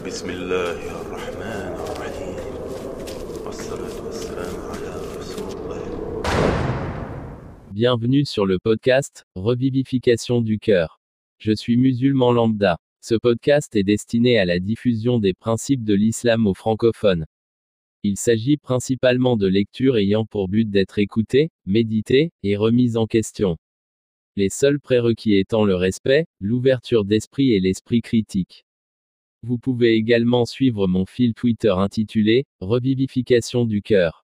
بسم الله الرحمن الرحيم والصلاة والسلام على رسول الله Bienvenue sur le podcast Revivification du cœur. Je suis musulman lambda. Ce podcast est destiné à la diffusion des principes de l'islam aux francophones. Il s'agit principalement de lectures ayant pour but d'être écoutées, méditées et remises en question. Les seuls prérequis étant le respect, l'ouverture d'esprit et l'esprit critique. Vous pouvez également suivre mon fil Twitter intitulé Revivification du cœur.